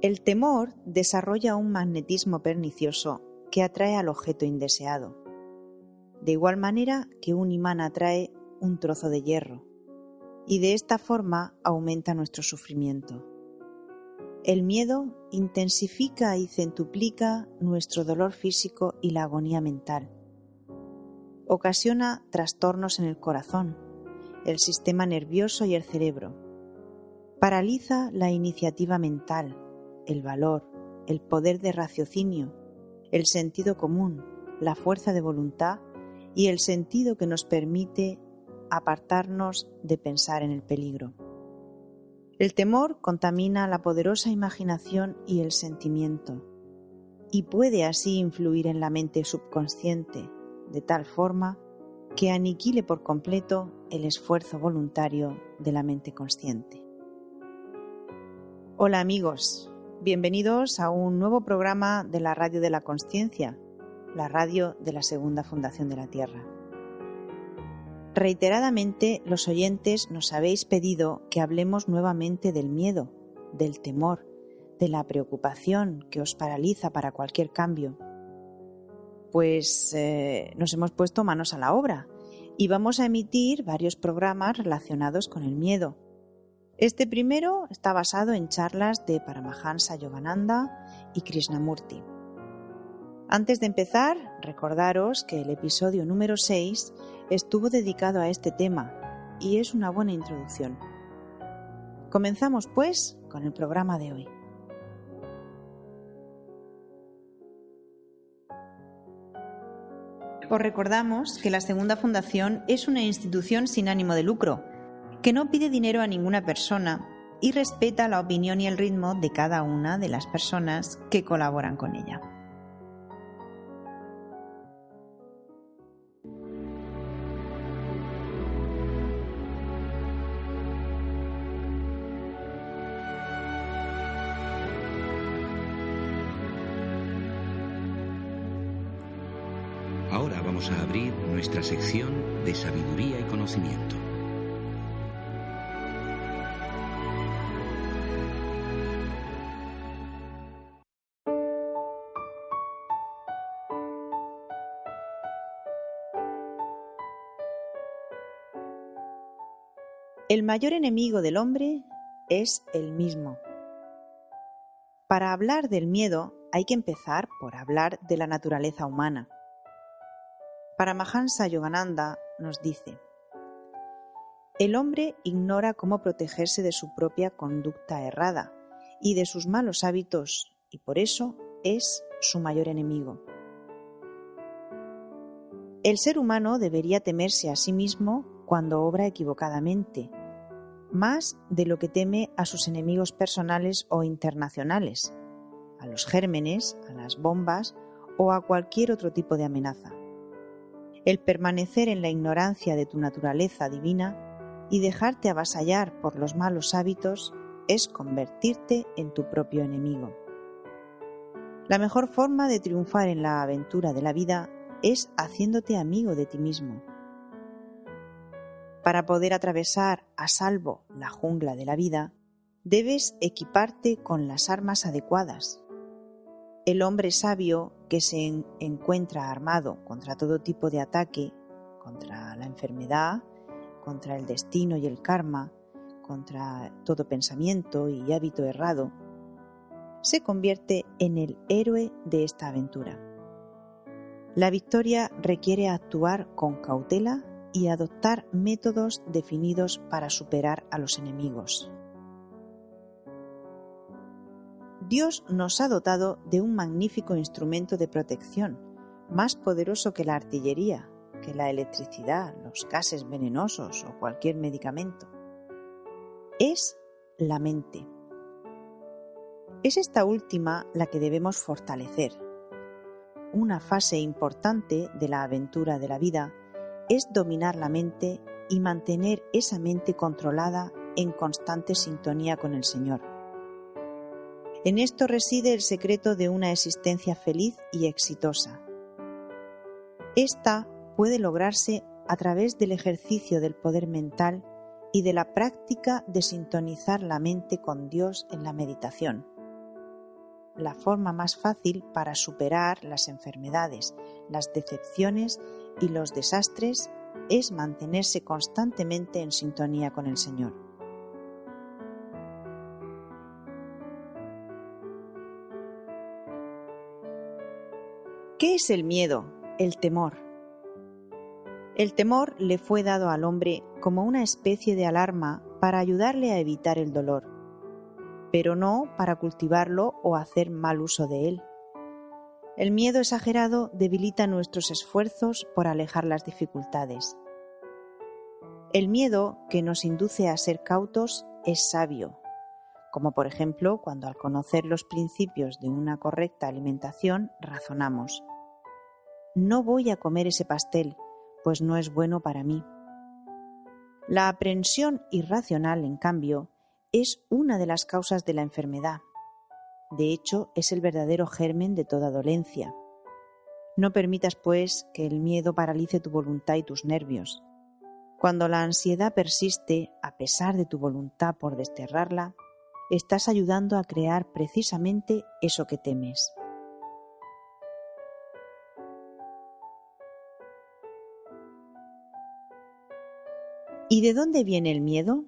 El temor desarrolla un magnetismo pernicioso que atrae al objeto indeseado, de igual manera que un imán atrae un trozo de hierro, y de esta forma aumenta nuestro sufrimiento. El miedo intensifica y centuplica nuestro dolor físico y la agonía mental. Ocasiona trastornos en el corazón, el sistema nervioso y el cerebro. Paraliza la iniciativa mental, el valor, el poder de raciocinio, el sentido común, la fuerza de voluntad y el sentido que nos permite apartarnos de pensar en el peligro. El temor contamina la poderosa imaginación y el sentimiento, y puede así influir en la mente subconsciente, de tal forma que aniquile por completo el esfuerzo voluntario de la mente consciente. Hola amigos, Bienvenidos a un nuevo programa de la Radio de la Consciencia, la radio de la Segunda Fundación de la Tierra. Reiteradamente los oyentes nos habéis pedido que hablemos nuevamente del miedo, del temor, de la preocupación que os paraliza para cualquier cambio. Pues eh, nos hemos puesto manos a la obra y vamos a emitir varios programas relacionados con el miedo este primero está basado en charlas de Paramahansa Yogananda y Krishnamurti. Antes de empezar, recordaros que el episodio número 6 estuvo dedicado a este tema y es una buena introducción. Comenzamos pues con el programa de hoy. Os recordamos que la Segunda Fundación es una institución sin ánimo de lucro que no pide dinero a ninguna persona y respeta la opinión y el ritmo de cada una de las personas que colaboran con ella. Mayor enemigo del hombre es el mismo. Para hablar del miedo hay que empezar por hablar de la naturaleza humana. Paramahansa Yogananda nos dice, el hombre ignora cómo protegerse de su propia conducta errada y de sus malos hábitos y por eso es su mayor enemigo. El ser humano debería temerse a sí mismo cuando obra equivocadamente, más de lo que teme a sus enemigos personales o internacionales, a los gérmenes, a las bombas o a cualquier otro tipo de amenaza. El permanecer en la ignorancia de tu naturaleza divina y dejarte avasallar por los malos hábitos es convertirte en tu propio enemigo. La mejor forma de triunfar en la aventura de la vida es haciéndote amigo de ti mismo. Para poder atravesar a salvo la jungla de la vida, debes equiparte con las armas adecuadas. El hombre sabio que se encuentra armado contra todo tipo de ataque, contra la enfermedad, contra el destino y el karma, contra todo pensamiento y hábito errado, se convierte en el héroe de esta aventura. La victoria requiere actuar con cautela y adoptar métodos definidos para superar a los enemigos. Dios nos ha dotado de un magnífico instrumento de protección, más poderoso que la artillería, que la electricidad, los gases venenosos o cualquier medicamento. Es la mente. Es esta última la que debemos fortalecer. Una fase importante de la aventura de la vida es dominar la mente y mantener esa mente controlada en constante sintonía con el Señor. En esto reside el secreto de una existencia feliz y exitosa. Esta puede lograrse a través del ejercicio del poder mental y de la práctica de sintonizar la mente con Dios en la meditación. La forma más fácil para superar las enfermedades, las decepciones y los desastres es mantenerse constantemente en sintonía con el Señor. ¿Qué es el miedo? El temor. El temor le fue dado al hombre como una especie de alarma para ayudarle a evitar el dolor, pero no para cultivarlo o hacer mal uso de él. El miedo exagerado debilita nuestros esfuerzos por alejar las dificultades. El miedo que nos induce a ser cautos es sabio, como por ejemplo cuando al conocer los principios de una correcta alimentación razonamos. No voy a comer ese pastel, pues no es bueno para mí. La aprensión irracional, en cambio, es una de las causas de la enfermedad. De hecho, es el verdadero germen de toda dolencia. No permitas, pues, que el miedo paralice tu voluntad y tus nervios. Cuando la ansiedad persiste, a pesar de tu voluntad por desterrarla, estás ayudando a crear precisamente eso que temes. ¿Y de dónde viene el miedo?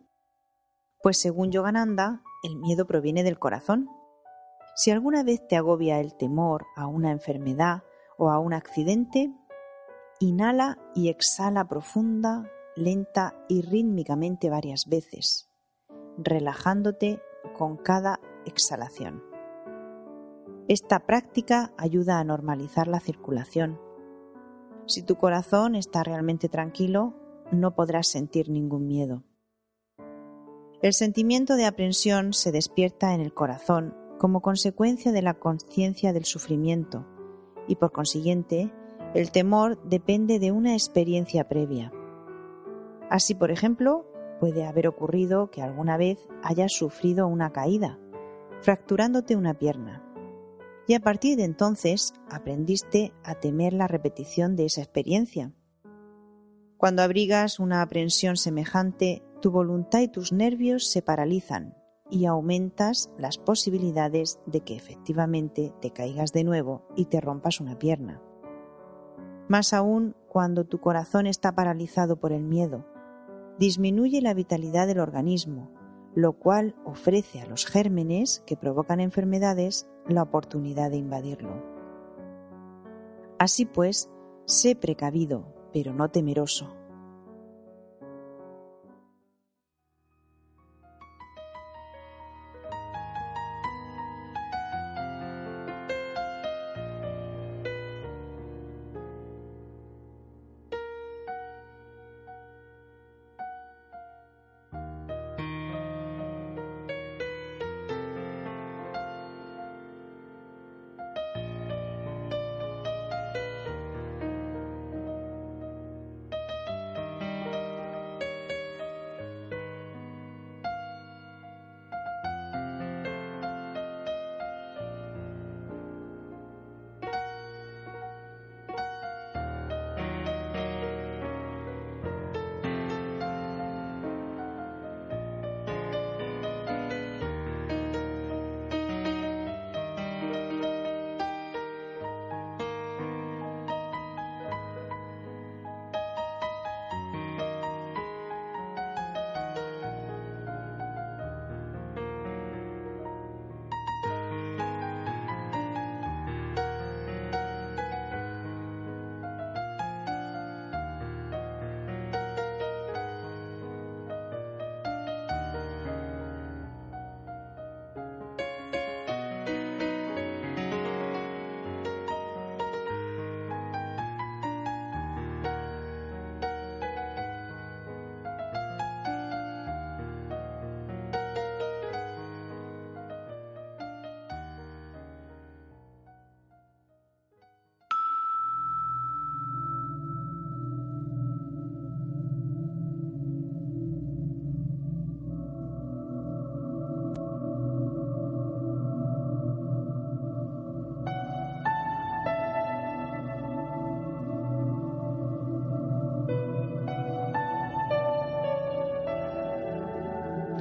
Pues según Yogananda, el miedo proviene del corazón. Si alguna vez te agobia el temor a una enfermedad o a un accidente, inhala y exhala profunda, lenta y rítmicamente varias veces, relajándote con cada exhalación. Esta práctica ayuda a normalizar la circulación. Si tu corazón está realmente tranquilo, no podrás sentir ningún miedo. El sentimiento de aprensión se despierta en el corazón como consecuencia de la conciencia del sufrimiento. Y por consiguiente el temor depende de una experiencia previa. Así, por ejemplo, puede haber ocurrido que alguna vez hayas sufrido una caída, fracturándote una pierna, y a partir de entonces aprendiste a temer la repetición de esa experiencia. Cuando abrigas una aprensión semejante, tu voluntad y tus nervios se paralizan y aumentas las posibilidades de que efectivamente te caigas de nuevo y te rompas una pierna. Más aún cuando tu corazón está paralizado por el miedo, disminuye la vitalidad del organismo, lo cual ofrece a los gérmenes que provocan enfermedades la oportunidad de invadirlo. Así pues, sé precavido, pero no temeroso.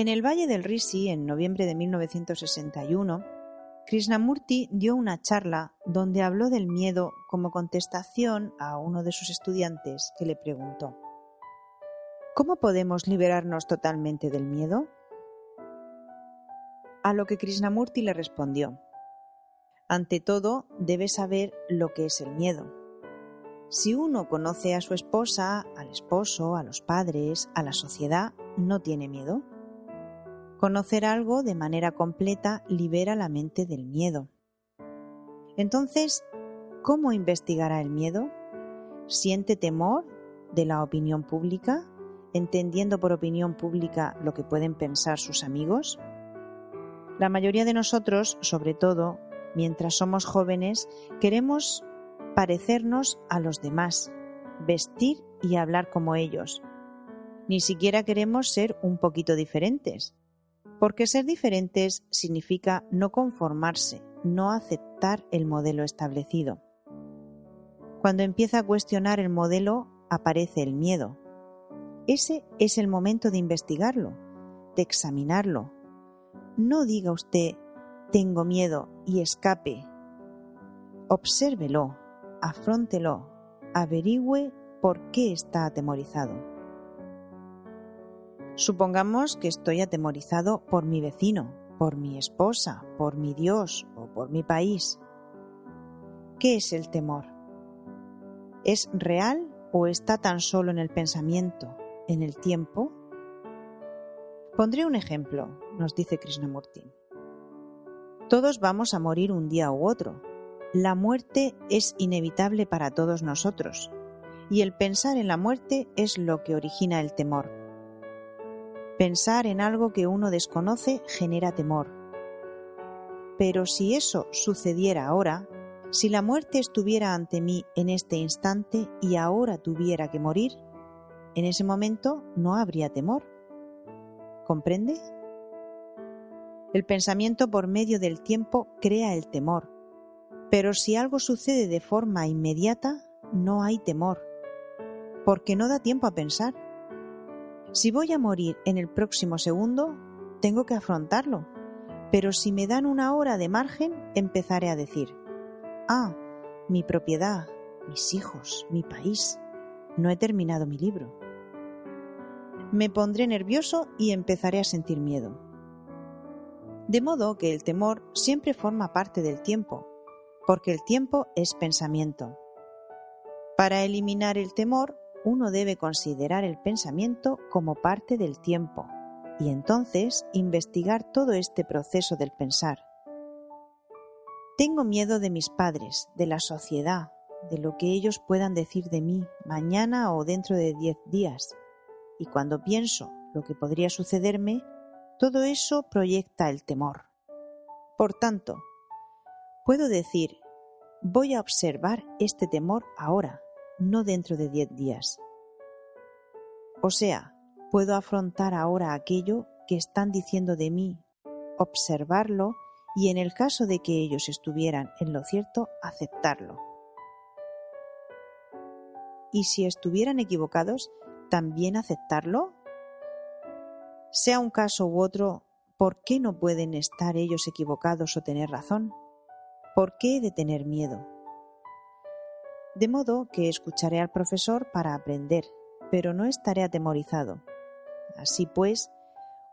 En el Valle del Risi, en noviembre de 1961, Krishnamurti dio una charla donde habló del miedo como contestación a uno de sus estudiantes que le preguntó ¿Cómo podemos liberarnos totalmente del miedo? A lo que Krishnamurti le respondió Ante todo, debes saber lo que es el miedo. Si uno conoce a su esposa, al esposo, a los padres, a la sociedad, no tiene miedo. Conocer algo de manera completa libera la mente del miedo. Entonces, ¿cómo investigará el miedo? ¿Siente temor de la opinión pública, entendiendo por opinión pública lo que pueden pensar sus amigos? La mayoría de nosotros, sobre todo mientras somos jóvenes, queremos parecernos a los demás, vestir y hablar como ellos. Ni siquiera queremos ser un poquito diferentes porque ser diferentes significa no conformarse, no aceptar el modelo establecido. Cuando empieza a cuestionar el modelo, aparece el miedo. Ese es el momento de investigarlo, de examinarlo. No diga usted, tengo miedo y escape. Obsérvelo, afróntelo, averigüe por qué está atemorizado. Supongamos que estoy atemorizado por mi vecino, por mi esposa, por mi Dios o por mi país. ¿Qué es el temor? ¿Es real o está tan solo en el pensamiento, en el tiempo? Pondré un ejemplo, nos dice Krishnamurti. Todos vamos a morir un día u otro. La muerte es inevitable para todos nosotros, y el pensar en la muerte es lo que origina el temor. Pensar en algo que uno desconoce genera temor. Pero si eso sucediera ahora, si la muerte estuviera ante mí en este instante y ahora tuviera que morir, en ese momento no habría temor. ¿Comprende? El pensamiento por medio del tiempo crea el temor, pero si algo sucede de forma inmediata, no hay temor, porque no da tiempo a pensar. Si voy a morir en el próximo segundo, tengo que afrontarlo. Pero si me dan una hora de margen, empezaré a decir, ah, mi propiedad, mis hijos, mi país. No he terminado mi libro. Me pondré nervioso y empezaré a sentir miedo. De modo que el temor siempre forma parte del tiempo, porque el tiempo es pensamiento. Para eliminar el temor uno debe considerar el pensamiento como parte del tiempo y entonces investigar todo este proceso del pensar. Tengo miedo de mis padres, de la sociedad, de lo que ellos puedan decir de mí mañana o dentro de diez días. Y cuando pienso lo que podría sucederme, todo eso proyecta el temor. Por tanto, puedo decir, voy a observar este temor ahora, no dentro de diez días. O sea, puedo afrontar ahora aquello que están diciendo de mí, observarlo y en el caso de que ellos estuvieran en lo cierto, aceptarlo. Y si estuvieran equivocados, también aceptarlo. Sea un caso u otro, ¿por qué no pueden estar ellos equivocados o tener razón? ¿Por qué he de tener miedo? De modo que escucharé al profesor para aprender, pero no estaré atemorizado. Así pues,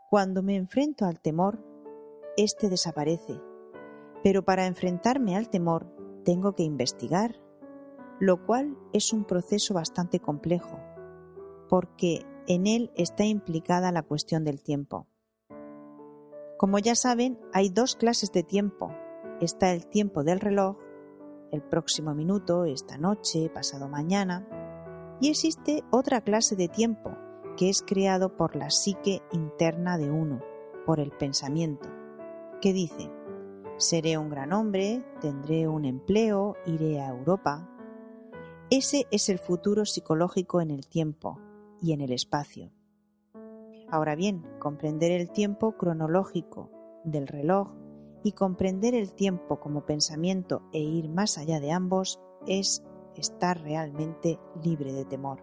cuando me enfrento al temor, éste desaparece. Pero para enfrentarme al temor tengo que investigar, lo cual es un proceso bastante complejo, porque en él está implicada la cuestión del tiempo. Como ya saben, hay dos clases de tiempo. Está el tiempo del reloj el próximo minuto, esta noche, pasado mañana, y existe otra clase de tiempo que es creado por la psique interna de uno, por el pensamiento, que dice, seré un gran hombre, tendré un empleo, iré a Europa. Ese es el futuro psicológico en el tiempo y en el espacio. Ahora bien, comprender el tiempo cronológico del reloj y comprender el tiempo como pensamiento e ir más allá de ambos es estar realmente libre de temor.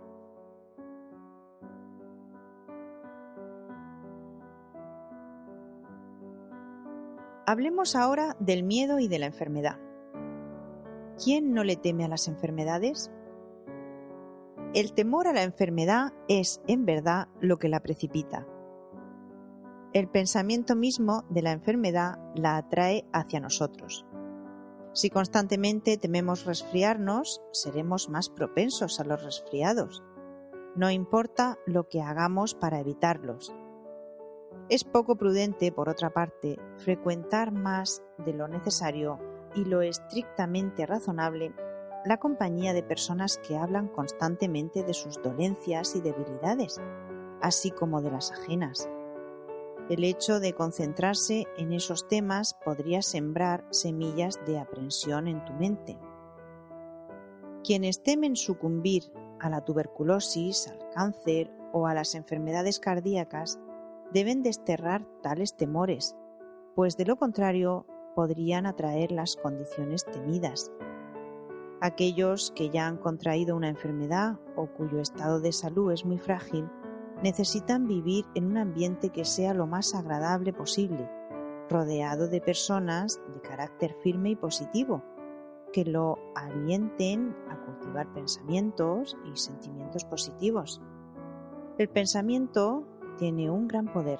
Hablemos ahora del miedo y de la enfermedad. ¿Quién no le teme a las enfermedades? El temor a la enfermedad es, en verdad, lo que la precipita. El pensamiento mismo de la enfermedad la atrae hacia nosotros. Si constantemente tememos resfriarnos, seremos más propensos a los resfriados. No importa lo que hagamos para evitarlos, es poco prudente, por otra parte, frecuentar más de lo necesario y lo estrictamente razonable la compañía de personas que hablan constantemente de sus dolencias y debilidades, así como de las ajenas. El hecho de concentrarse en esos temas podría sembrar semillas de aprensión en tu mente. Quienes temen sucumbir a la tuberculosis, al cáncer o a las enfermedades cardíacas deben desterrar tales temores, pues de lo contrario podrían atraer las condiciones temidas. Aquellos que ya han contraído una enfermedad o cuyo estado de salud es muy frágil, necesitan vivir en un ambiente que sea lo más agradable posible, rodeado de personas de carácter firme y positivo, que lo alienten a cultivar pensamientos y sentimientos positivos. El pensamiento tiene un gran poder.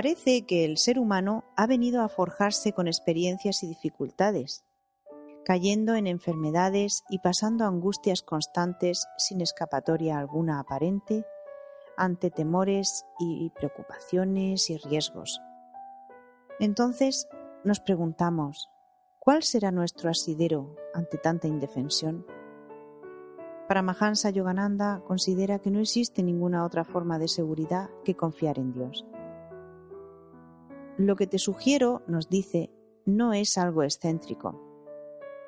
Parece que el ser humano ha venido a forjarse con experiencias y dificultades, cayendo en enfermedades y pasando angustias constantes sin escapatoria alguna aparente, ante temores y preocupaciones y riesgos. Entonces nos preguntamos, ¿cuál será nuestro asidero ante tanta indefensión? Paramahansa Yogananda considera que no existe ninguna otra forma de seguridad que confiar en Dios. Lo que te sugiero, nos dice, no es algo excéntrico.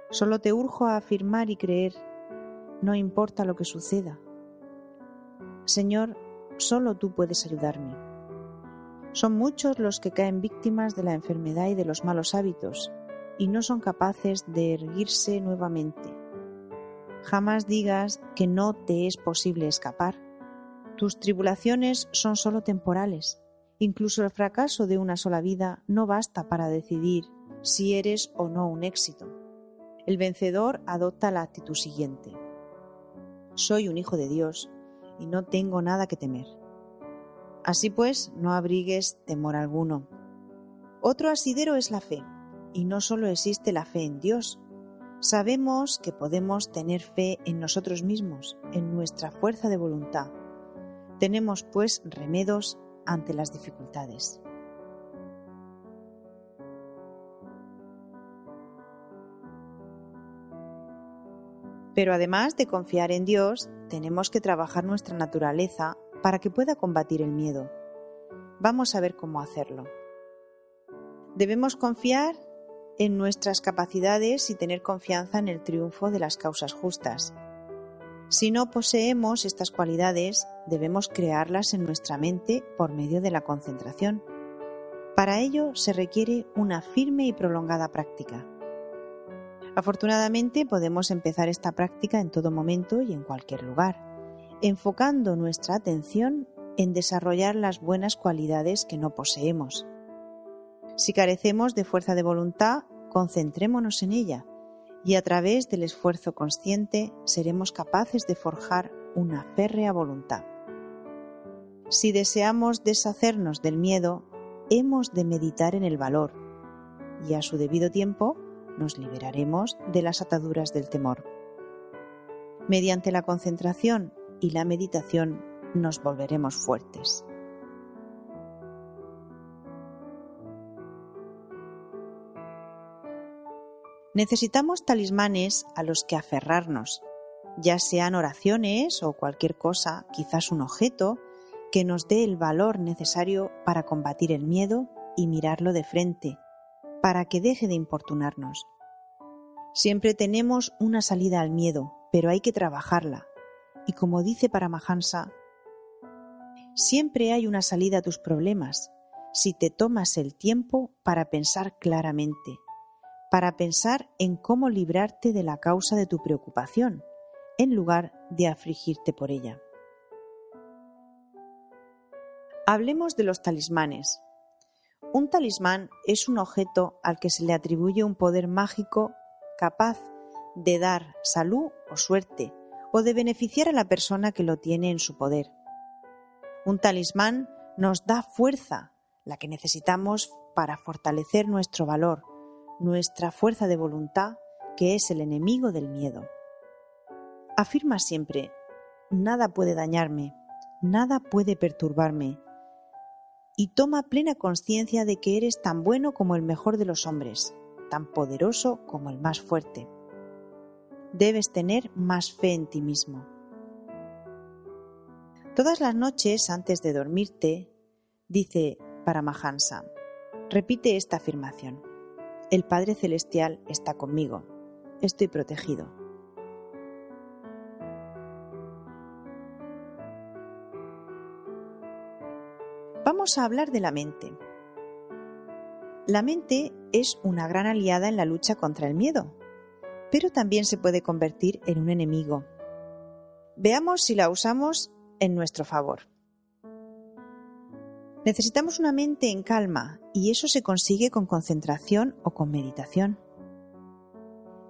Solo te urjo a afirmar y creer, no importa lo que suceda. Señor, solo tú puedes ayudarme. Son muchos los que caen víctimas de la enfermedad y de los malos hábitos, y no son capaces de erguirse nuevamente. Jamás digas que no te es posible escapar, Tus tribulaciones son solo temporales. Incluso el fracaso de una sola vida no basta para decidir si eres o no un éxito. El vencedor adopta la actitud siguiente. Soy un hijo de Dios y no tengo nada que temer. Así pues, no abrigues temor alguno. Otro asidero es la fe, y no solo existe la fe en Dios. Sabemos que podemos tener fe en nosotros mismos, en nuestra fuerza de voluntad. Tenemos, pues, remedos ante las dificultades. Pero además de confiar en Dios, tenemos que trabajar nuestra naturaleza para que pueda combatir el miedo. Vamos a ver cómo hacerlo. Debemos confiar en nuestras capacidades y tener confianza en el triunfo de las causas justas. Si no poseemos estas cualidades, debemos crearlas en nuestra mente por medio de la concentración. Para ello se requiere una firme y prolongada práctica. Afortunadamente podemos empezar esta práctica en todo momento y en cualquier lugar, enfocando nuestra atención en desarrollar las buenas cualidades que no poseemos. Si carecemos de fuerza de voluntad, concentrémonos en ella y a través del esfuerzo consciente seremos capaces de forjar una férrea voluntad. Si deseamos deshacernos del miedo, hemos de meditar en el valor y a su debido tiempo nos liberaremos de las ataduras del temor. Mediante la concentración y la meditación nos volveremos fuertes. Necesitamos talismanes a los que aferrarnos, ya sean oraciones o cualquier cosa, quizás un objeto, que nos dé el valor necesario para combatir el miedo y mirarlo de frente, para que deje de importunarnos. Siempre tenemos una salida al miedo, pero hay que trabajarla. Y como dice Paramahansa, siempre hay una salida a tus problemas si te tomas el tiempo para pensar claramente, para pensar en cómo librarte de la causa de tu preocupación, en lugar de afligirte por ella. Hablemos de los talismanes. Un talismán es un objeto al que se le atribuye un poder mágico capaz de dar salud o suerte o de beneficiar a la persona que lo tiene en su poder. Un talismán nos da fuerza, la que necesitamos para fortalecer nuestro valor, nuestra fuerza de voluntad, que es el enemigo del miedo. Afirma siempre, nada puede dañarme, nada puede perturbarme, y toma plena conciencia de que eres tan bueno como el mejor de los hombres, tan poderoso como el más fuerte. Debes tener más fe en ti mismo. Todas las noches antes de dormirte, dice Paramahansa, repite esta afirmación. El Padre Celestial está conmigo. Estoy protegido. Vamos a hablar de la mente. La mente es una gran aliada en la lucha contra el miedo, pero también se puede convertir en un enemigo. Veamos si la usamos en nuestro favor. Necesitamos una mente en calma y eso se consigue con concentración o con meditación.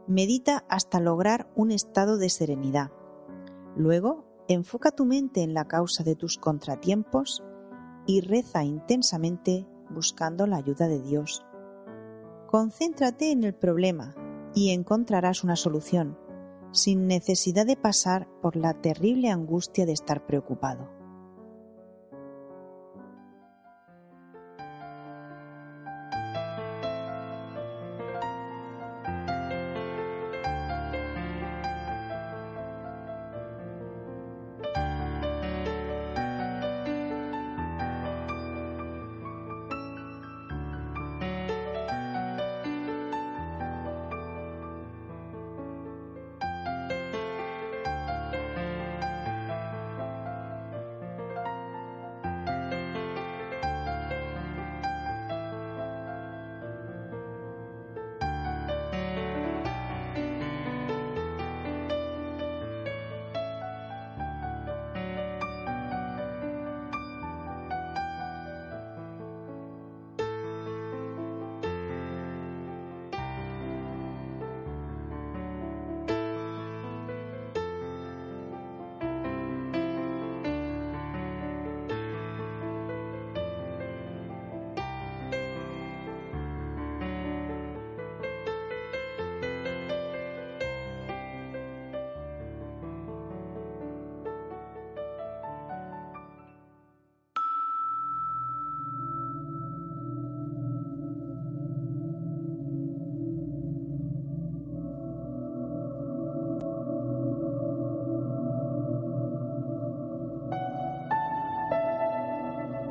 Medita hasta lograr un estado de serenidad. Luego, enfoca tu mente en la causa de tus contratiempos y reza intensamente buscando la ayuda de Dios. Concéntrate en el problema y encontrarás una solución, sin necesidad de pasar por la terrible angustia de estar preocupado.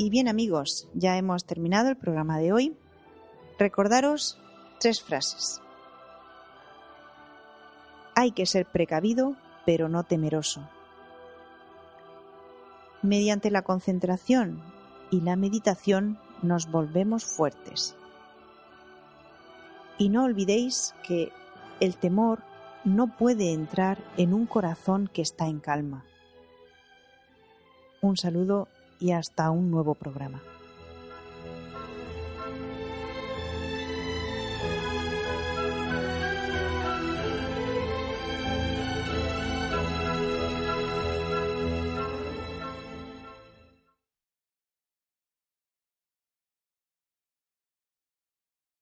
Y bien amigos, ya hemos terminado el programa de hoy. Recordaros tres frases. Hay que ser precavido, pero no temeroso. Mediante la concentración y la meditación nos volvemos fuertes. Y no olvidéis que el temor no puede entrar en un corazón que está en calma. Un saludo y hasta un nuevo programa.